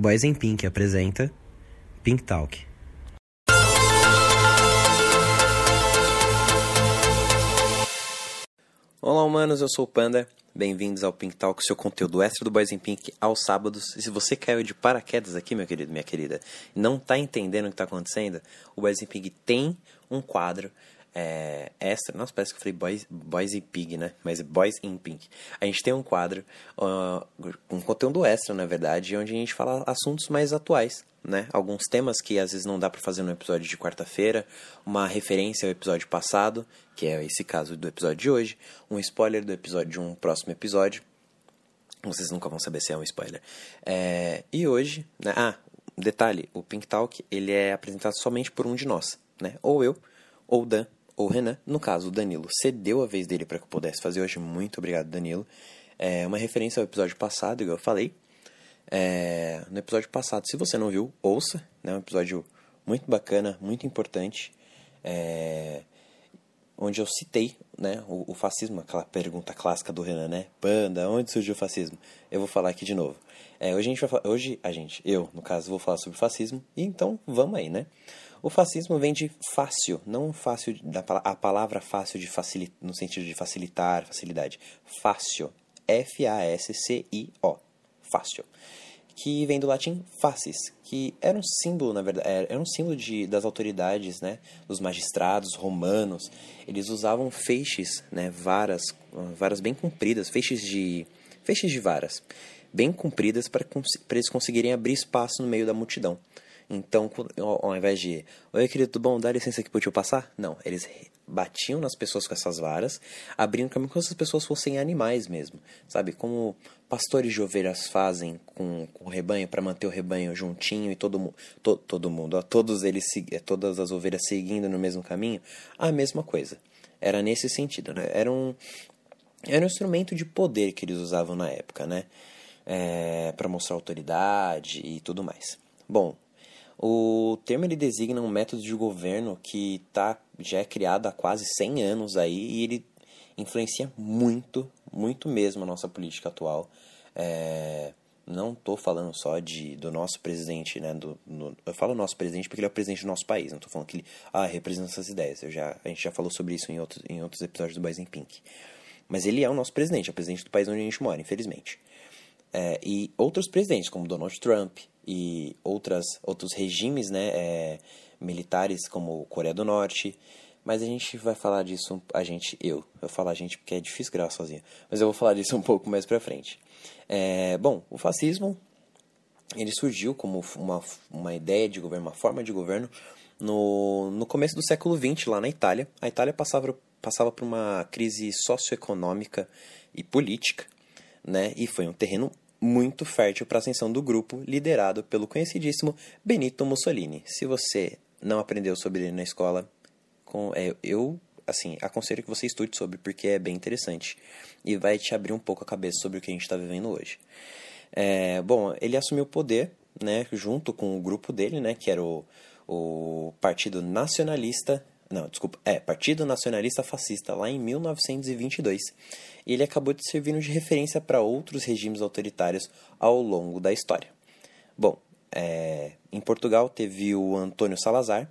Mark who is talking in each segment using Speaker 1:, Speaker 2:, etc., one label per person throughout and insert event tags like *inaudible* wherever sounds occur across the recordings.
Speaker 1: Boys in Pink apresenta Pink Talk. Olá, humanos, eu sou o Panda. Bem-vindos ao Pink Talk, seu conteúdo extra do Boys in Pink aos sábados. E se você caiu de paraquedas aqui, meu querido, minha querida, e não tá entendendo o que tá acontecendo, o Boys in Pink tem um quadro é, extra. Nossa, parece que eu falei Boys, Boys in Pig, né? Mas Boys in Pink. A gente tem um quadro com conteúdo extra, na verdade, onde a gente fala assuntos mais atuais, né? Alguns temas que às vezes não dá para fazer no episódio de quarta-feira, uma referência ao episódio passado, que é esse caso do episódio de hoje, um spoiler do episódio de um próximo episódio. Vocês nunca vão saber se é um spoiler. É, e hoje, né? Ah, detalhe, o Pink Talk ele é apresentado somente por um de nós, né? Ou eu, ou Dan, ou Renan. No caso, o Danilo cedeu a vez dele para que eu pudesse fazer hoje. Muito obrigado, Danilo. É uma referência ao episódio passado, igual eu falei. É, no episódio passado, se você não viu, ouça. É né, um episódio muito bacana, muito importante. É, onde eu citei né, o, o, fascismo, aquela pergunta clássica do Renan, né? Panda, onde surgiu o fascismo? Eu vou falar aqui de novo. É, hoje a gente vai hoje a gente, eu, no caso, vou falar sobre fascismo, e então vamos aí, né? O fascismo vem de fácil, não fácil da a palavra fácil de facilitar, no sentido de facilitar, facilidade. Fácil, F A S C I O, fácil, que vem do latim facis, que era um símbolo, na verdade, era um símbolo de, das autoridades, né, dos magistrados romanos. Eles usavam feixes, né, varas, varas bem compridas, feixes de feixes de varas bem compridas para eles conseguirem abrir espaço no meio da multidão. Então, ao invés de, oi querido, tudo bom, dá licença aqui pro tio passar? Não, eles batiam nas pessoas com essas varas, abrindo caminho como se essas pessoas fossem animais mesmo, sabe? Como pastores de ovelhas fazem com, com o rebanho para manter o rebanho juntinho e todo, to, todo mundo, todos eles todas as ovelhas seguindo no mesmo caminho, a mesma coisa. Era nesse sentido, né? Era um, era um instrumento de poder que eles usavam na época, né? É, para mostrar autoridade e tudo mais. Bom, o termo ele designa um método de governo que tá, já é criado há quase 100 anos aí e ele influencia muito, muito mesmo a nossa política atual. É, não estou falando só de, do nosso presidente, né? Do, no, eu falo nosso presidente porque ele é o presidente do nosso país. Não estou falando que ele ah, representa essas ideias. Eu já, a gente já falou sobre isso em outros, em outros episódios do Boys in Pink. Mas ele é o nosso presidente, é o presidente do país onde a gente mora, infelizmente. É, e outros presidentes, como Donald Trump, e outras, outros regimes né, é, militares, como Coreia do Norte. Mas a gente vai falar disso, a gente, eu, eu falar a gente porque é difícil gravar sozinho, mas eu vou falar disso um pouco mais pra frente. É, bom, o fascismo, ele surgiu como uma, uma ideia de governo, uma forma de governo no, no começo do século XX, lá na Itália. A Itália passava, passava por uma crise socioeconômica e política, né? E foi um terreno muito fértil para a ascensão do grupo liderado pelo conhecidíssimo Benito Mussolini. Se você não aprendeu sobre ele na escola, com, é, eu assim aconselho que você estude sobre porque é bem interessante e vai te abrir um pouco a cabeça sobre o que a gente está vivendo hoje. É, bom, ele assumiu o poder, né, junto com o grupo dele, né, que era o, o Partido Nacionalista não, desculpa. É, Partido Nacionalista Fascista, lá em 1922. E ele acabou de servir de referência para outros regimes autoritários ao longo da história. Bom, é, em Portugal teve o Antônio Salazar,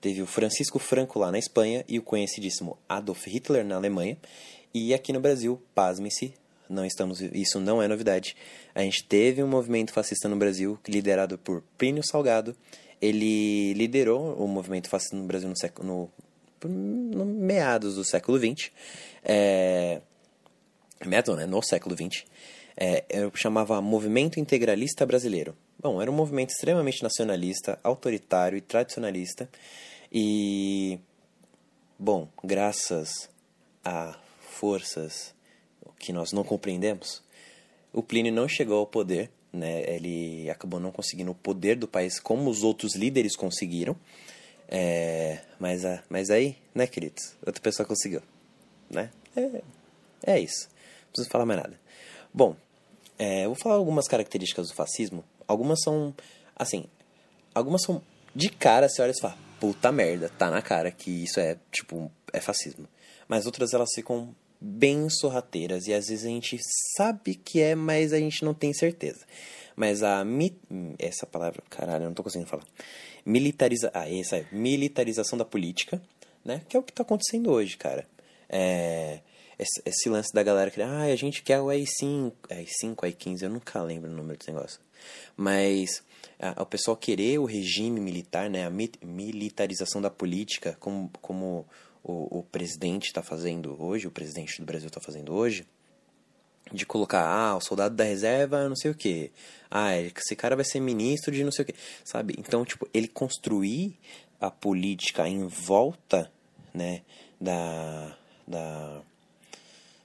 Speaker 1: teve o Francisco Franco lá na Espanha e o conhecidíssimo Adolf Hitler na Alemanha. E aqui no Brasil, pasme-se, não estamos, isso não é novidade. A gente teve um movimento fascista no Brasil liderado por Plínio Salgado ele liderou o movimento fascista no Brasil no, século, no, no meados do século XX. É, meados, né? No século XX. É, eu chamava Movimento Integralista Brasileiro. Bom, era um movimento extremamente nacionalista, autoritário e tradicionalista. E, bom, graças a forças que nós não compreendemos, o Plínio não chegou ao poder né? Ele acabou não conseguindo o poder do país como os outros líderes conseguiram. É, mas, mas aí, né, queridos? Outra pessoa conseguiu, né? É, é isso. Não preciso falar mais nada. Bom, é, eu vou falar algumas características do fascismo. Algumas são, assim, algumas são de cara, você olha e fala, puta merda, tá na cara que isso é, tipo, é fascismo. Mas outras elas ficam bem sorrateiras e às vezes a gente sabe que é, mas a gente não tem certeza. Mas a mi, essa palavra, caralho, eu não tô conseguindo falar. Militariza, ah, essa é militarização da política, né? Que é o que tá acontecendo hoje, cara. É, esse, esse lance da galera que, ah, a gente quer o AI5, AI5, AI15, eu nunca lembro o número desse negócio. Mas a, o pessoal querer o regime militar, né, a mi, militarização da política, como, como o, o presidente está fazendo hoje, o presidente do Brasil está fazendo hoje, de colocar, ah, o soldado da reserva, não sei o que. Ah, esse cara vai ser ministro de não sei o que. Sabe? Então, tipo, ele construir a política em volta, né, da, da,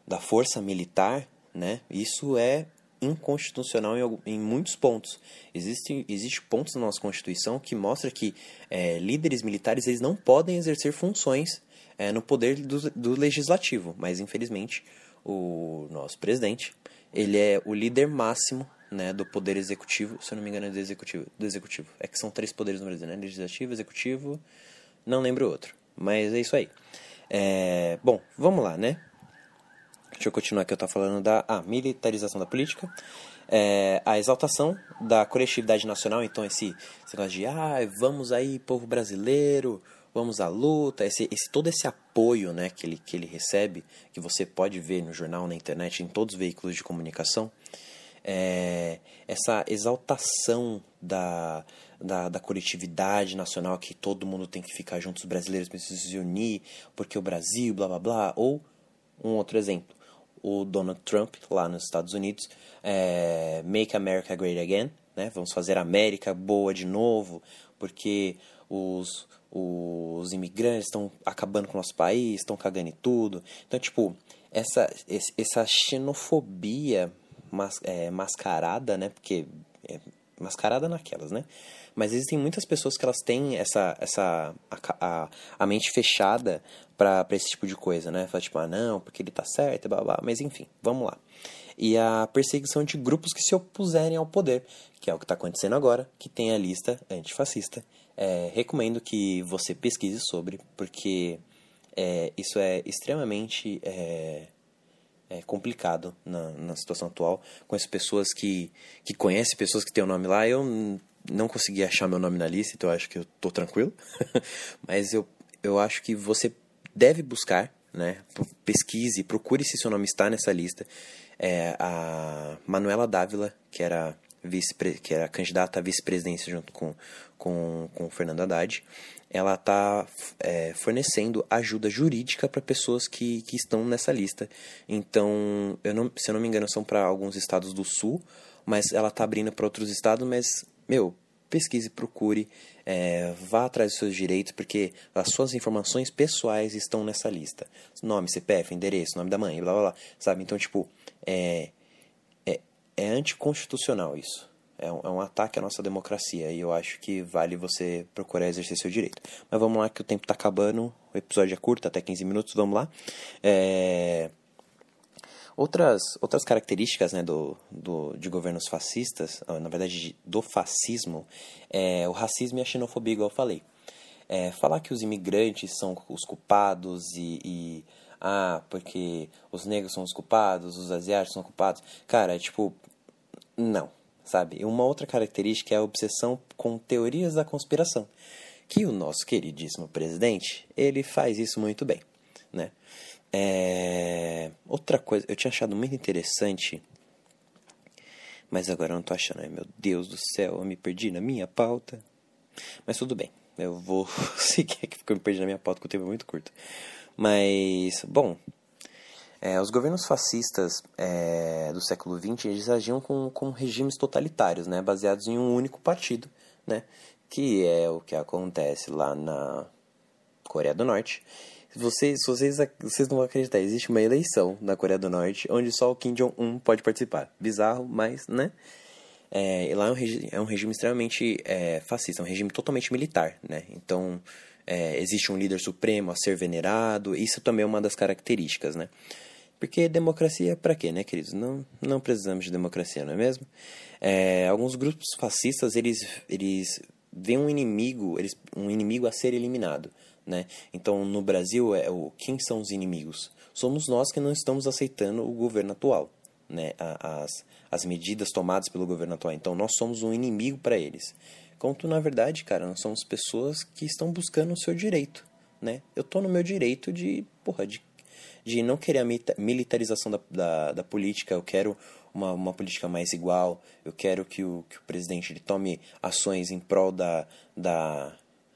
Speaker 1: da força militar, né, isso é inconstitucional em, em muitos pontos. Existem existe pontos na nossa Constituição que mostra que é, líderes militares eles não podem exercer funções é, no poder do, do legislativo, mas infelizmente o nosso presidente ele é o líder máximo né, do poder executivo, se eu não me engano é do executivo, do executivo. É que são três poderes no Brasil, né? Legislativo, executivo, não lembro outro. Mas é isso aí. É, bom, vamos lá, né? Deixa eu continuar aqui, eu estou falando da ah, militarização da política, é, a exaltação da coletividade nacional, então esse, esse negócio de, ah, vamos aí, povo brasileiro, vamos à luta, esse, esse, todo esse apoio né, que, ele, que ele recebe, que você pode ver no jornal, na internet, em todos os veículos de comunicação, é, essa exaltação da, da, da, coletividade nacional, que todo mundo tem que ficar juntos, os brasileiros precisam se unir, porque o Brasil, blá blá blá, ou um outro exemplo, o Donald Trump, lá nos Estados Unidos, é, Make America Great Again, né? Vamos fazer a América boa de novo, porque os, os imigrantes estão acabando com o nosso país, estão cagando em tudo. Então, tipo, essa, essa xenofobia mas, é, mascarada, né? Porque é, mascarada naquelas, né? Mas existem muitas pessoas que elas têm essa, essa a, a, a mente fechada para esse tipo de coisa, né? Fala tipo, ah, não, porque ele tá certo, blá, blá, mas enfim, vamos lá. E a perseguição de grupos que se opuserem ao poder, que é o que está acontecendo agora, que tem a lista antifascista. É, recomendo que você pesquise sobre, porque é, isso é extremamente é, é, complicado na, na situação atual. Conheço pessoas que, que conhecem pessoas que têm o nome lá. Eu não consegui achar meu nome na lista, então acho que eu tô tranquilo. *laughs* Mas eu, eu acho que você deve buscar, né? Pesquise, procure se seu nome está nessa lista. É, a Manuela Dávila, que era vice que era candidata à vice-presidência junto com, com, com Fernando Haddad, ela está é, fornecendo ajuda jurídica para pessoas que, que estão nessa lista. Então, eu não, se eu não me engano, são para alguns estados do sul, mas ela está abrindo para outros estados, mas, meu, pesquise, procure, é, vá atrás dos seus direitos, porque as suas informações pessoais estão nessa lista. Nome, CPF, endereço, nome da mãe, blá blá blá, sabe? Então, tipo, é, é, anticonstitucional isso. É um, é um ataque à nossa democracia e eu acho que vale você procurar exercer seu direito. Mas vamos lá que o tempo está acabando, o episódio é curto, até 15 minutos, vamos lá. É... Outras, outras características né, do, do, de governos fascistas, na verdade do fascismo, é o racismo e a xenofobia, igual eu falei. É, falar que os imigrantes são os culpados e, e, ah, porque os negros são os culpados, os asiáticos são culpados, cara, é tipo, não, sabe? E uma outra característica é a obsessão com teorias da conspiração, que o nosso queridíssimo presidente, ele faz isso muito bem, né? É... Outra coisa, eu tinha achado muito interessante, mas agora eu não tô achando. Meu Deus do céu, eu me perdi na minha pauta. Mas tudo bem, eu vou *laughs* seguir aqui porque eu me perdi na minha pauta, que o tempo é muito curto. Mas, bom, é, os governos fascistas é, do século XX eles agiam com, com regimes totalitários, né, baseados em um único partido, né, que é o que acontece lá na Coreia do Norte vocês, vocês, vocês não vão acreditar, existe uma eleição na Coreia do Norte onde só o Kim Jong-un pode participar. Bizarro, mas, né? É, lá é um, é um regime extremamente é, fascista, um regime totalmente militar, né? Então, é, existe um líder supremo a ser venerado, isso também é uma das características, né? Porque democracia para quê, né, queridos? Não, não precisamos de democracia, não é mesmo? É, alguns grupos fascistas, eles, eles veem um inimigo, eles, um inimigo a ser eliminado. Né? Então, no Brasil, é o quem são os inimigos? Somos nós que não estamos aceitando o governo atual. né, as, as medidas tomadas pelo governo atual. Então nós somos um inimigo para eles. Quanto na verdade, cara, nós somos pessoas que estão buscando o seu direito, né? Eu tô no meu direito de, porra, de, de não querer a militarização da, da, da política, eu quero uma, uma política mais igual, eu quero que o, que o presidente ele tome ações em prol da, da,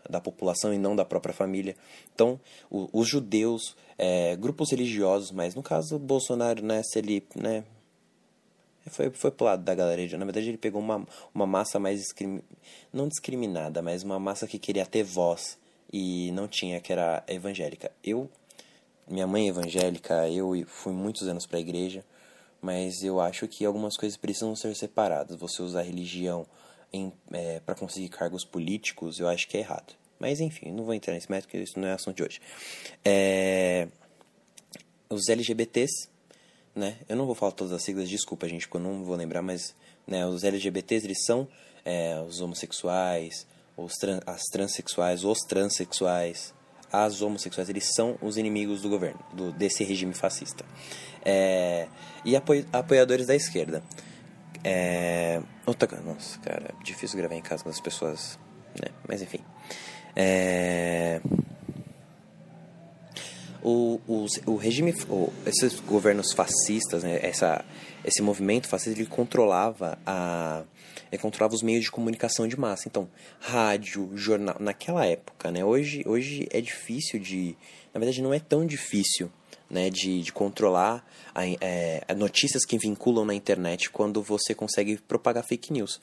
Speaker 1: da população e não da própria família. Então, o, os judeus, é, grupos religiosos, mas no caso Bolsonaro, né, se ele, né, foi, foi pro lado da galera. Na verdade, ele pegou uma, uma massa mais. Não discriminada, mas uma massa que queria ter voz e não tinha, que era evangélica. Eu. Minha mãe é evangélica, eu fui muitos anos para a igreja, mas eu acho que algumas coisas precisam ser separadas. Você usar religião é, para conseguir cargos políticos, eu acho que é errado. Mas enfim, não vou entrar nesse método, porque isso não é assunto de hoje. É... Os LGBTs né? Eu não vou falar todas as siglas, desculpa, gente, porque eu não vou lembrar, mas né, os LGBTs, eles são é, os homossexuais, os trans, as transexuais, os transexuais, as homossexuais, eles são os inimigos do governo, do, desse regime fascista. É, e apoio, apoiadores da esquerda. É, outra, nossa, cara, difícil gravar em casa com as pessoas, né? Mas enfim. É, o, o, regime, o, esses governos fascistas, né, essa, esse movimento fascista, ele controlava a ele controlava os meios de comunicação de massa. Então, rádio, jornal, naquela época, né? Hoje, hoje é difícil de, na verdade, não é tão difícil, né, de, de controlar a, é, notícias que vinculam na internet quando você consegue propagar fake news.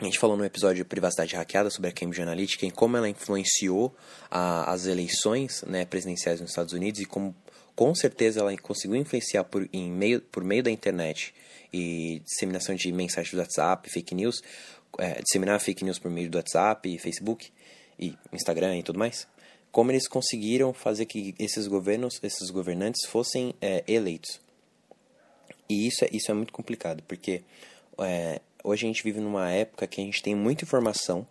Speaker 1: A gente falou no episódio de Privacidade Hackeada sobre a Cambridge Analytica e como ela influenciou a, as eleições né, presidenciais nos Estados Unidos e como com certeza ela conseguiu influenciar por, em meio, por meio da internet e disseminação de mensagens do WhatsApp, fake news, é, disseminar fake news por meio do WhatsApp, Facebook e Instagram e tudo mais. Como eles conseguiram fazer que esses governos, esses governantes fossem é, eleitos. E isso é, isso é muito complicado, porque é, hoje a gente vive numa época que a gente tem muita informação,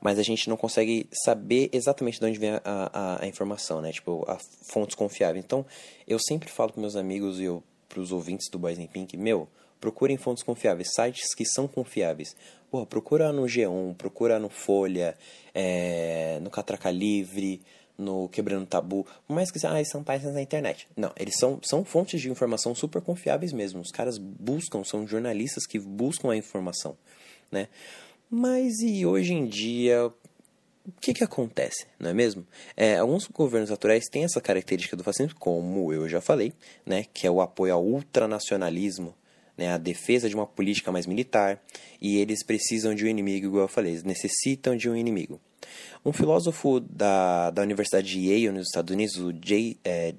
Speaker 1: mas a gente não consegue saber exatamente de onde vem a, a, a informação, né? Tipo, a fontes confiáveis. Então, eu sempre falo para meus amigos e eu os ouvintes do Boys in Pink, meu, procurem fontes confiáveis, sites que são confiáveis. Porra, procura no G1, procura no Folha, é, no Catraca Livre, no Quebrando Tabu, por mais que ah, são páginas na internet. Não, eles são, são fontes de informação super confiáveis mesmo. Os caras buscam, são jornalistas que buscam a informação, né? Mas e hoje em dia, o que que acontece, não é mesmo? É, alguns governos atuais têm essa característica do fascismo, como eu já falei, né? Que é o apoio ao ultranacionalismo, né, a defesa de uma política mais militar, e eles precisam de um inimigo, igual eu falei, eles necessitam de um inimigo. Um filósofo da, da Universidade de Yale, nos Estados Unidos, o é,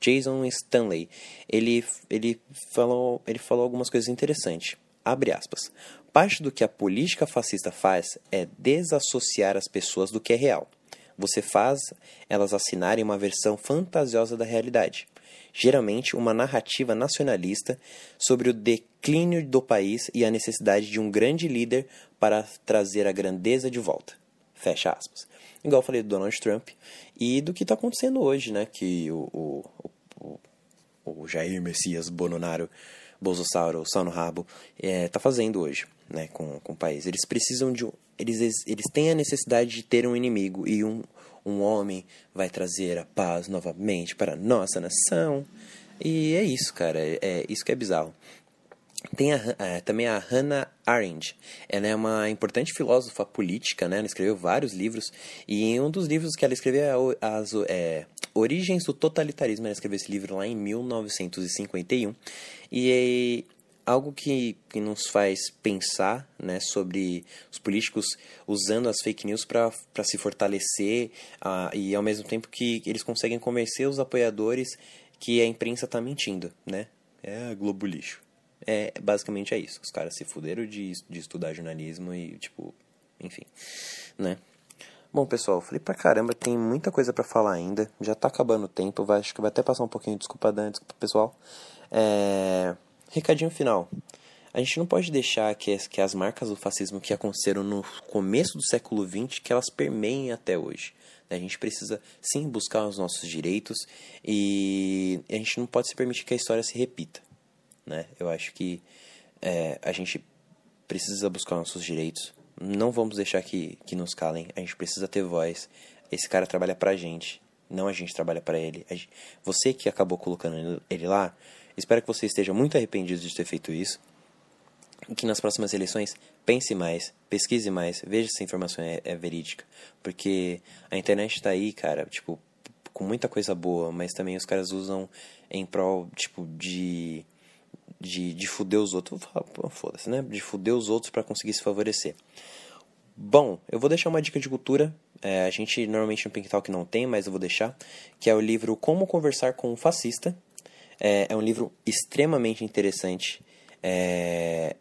Speaker 1: Jason Stanley, ele, ele, falou, ele falou algumas coisas interessantes. Abre aspas. Parte do que a política fascista faz é desassociar as pessoas do que é real. Você faz elas assinarem uma versão fantasiosa da realidade, geralmente uma narrativa nacionalista sobre o declínio do país e a necessidade de um grande líder para trazer a grandeza de volta. Fecha aspas. Igual eu falei do Donald Trump e do que está acontecendo hoje, né? Que o, o, o, o Jair Messias Bononaro Bolsonaro, só no rabo, é, tá fazendo hoje, né, com, com o país. Eles precisam de eles, eles têm a necessidade de ter um inimigo e um, um homem vai trazer a paz novamente para a nossa nação. E é isso, cara, é, é isso que é bizarro. Tem a, é, também a Hannah Arendt. Ela é uma importante filósofa política, né? Ela escreveu vários livros. E um dos livros que ela escreveu é as é, Origens do Totalitarismo. Ela escreveu esse livro lá em 1951. E é algo que, que nos faz pensar né, sobre os políticos usando as fake news para se fortalecer uh, e ao mesmo tempo que eles conseguem convencer os apoiadores que a imprensa está mentindo, né? É Globo lixo. É, basicamente é isso. Os caras se fuderam de, de estudar jornalismo e, tipo, enfim, né? Bom, pessoal, falei pra caramba, tem muita coisa para falar ainda. Já tá acabando o tempo, vai, acho que vai até passar um pouquinho, desculpa, Dan, desculpa, pessoal. É... Recadinho final. A gente não pode deixar que as, que as marcas do fascismo que aconteceram no começo do século XX, que elas permeiem até hoje. A gente precisa, sim, buscar os nossos direitos e a gente não pode se permitir que a história se repita né? Eu acho que é, a gente precisa buscar nossos direitos. Não vamos deixar que, que nos calem. A gente precisa ter voz. Esse cara trabalha pra gente. Não a gente trabalha para ele. Gente, você que acabou colocando ele lá, espero que você esteja muito arrependido de ter feito isso. E que nas próximas eleições pense mais, pesquise mais, veja se a informação é, é verídica. Porque a internet está aí, cara, tipo, com muita coisa boa, mas também os caras usam em prol, tipo, de. De, de fuder os outros. Foda-se, né? De fuder os outros para conseguir se favorecer. Bom, eu vou deixar uma dica de cultura. É, a gente normalmente no Pink Talk não tem, mas eu vou deixar. Que é o livro Como Conversar com um Fascista. É, é um livro extremamente interessante. É,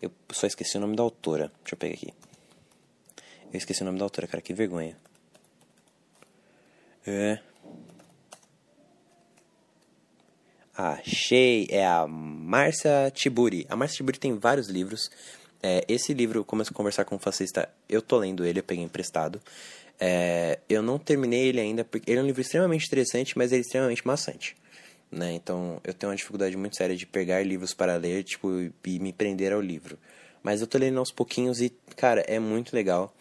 Speaker 1: eu só esqueci o nome da autora. Deixa eu pegar aqui. Eu esqueci o nome da autora, cara, que vergonha. É. Achei, é a Márcia Tiburi. A Márcia Tiburi tem vários livros. É, esse livro, Como a Conversar com um Fascista, eu tô lendo ele, eu peguei emprestado. É, eu não terminei ele ainda, porque ele é um livro extremamente interessante, mas ele é extremamente maçante. Né? Então, eu tenho uma dificuldade muito séria de pegar livros para ler, tipo, e me prender ao livro. Mas eu tô lendo aos pouquinhos e, cara, é muito legal.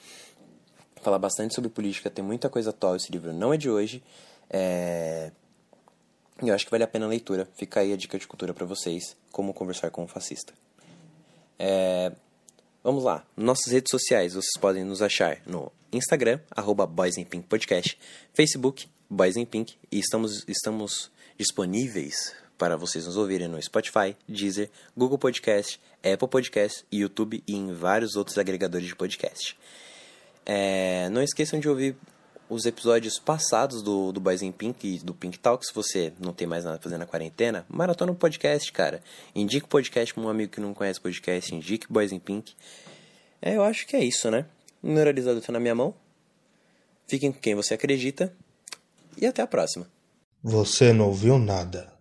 Speaker 1: Fala bastante sobre política, tem muita coisa atual esse livro. Não é de hoje. É... Eu acho que vale a pena a leitura. Fica aí a dica de cultura para vocês, como conversar com um fascista. É... Vamos lá, nossas redes sociais vocês podem nos achar no Instagram, arroba Boys in Pink Podcast, Facebook, Boys in Pink, e estamos, estamos disponíveis para vocês nos ouvirem no Spotify, Deezer, Google Podcast, Apple Podcast, YouTube e em vários outros agregadores de podcast. É, não esqueçam de ouvir os episódios passados do, do Boys in Pink e do Pink Talk, se você não tem mais nada pra fazer na quarentena, maratona um podcast, cara. Indique o podcast pra um amigo que não conhece podcast, indique Boys in Pink. É, eu acho que é isso, né? O mineralizador tá na minha mão. Fiquem com quem você acredita. E até a próxima.
Speaker 2: Você não ouviu nada.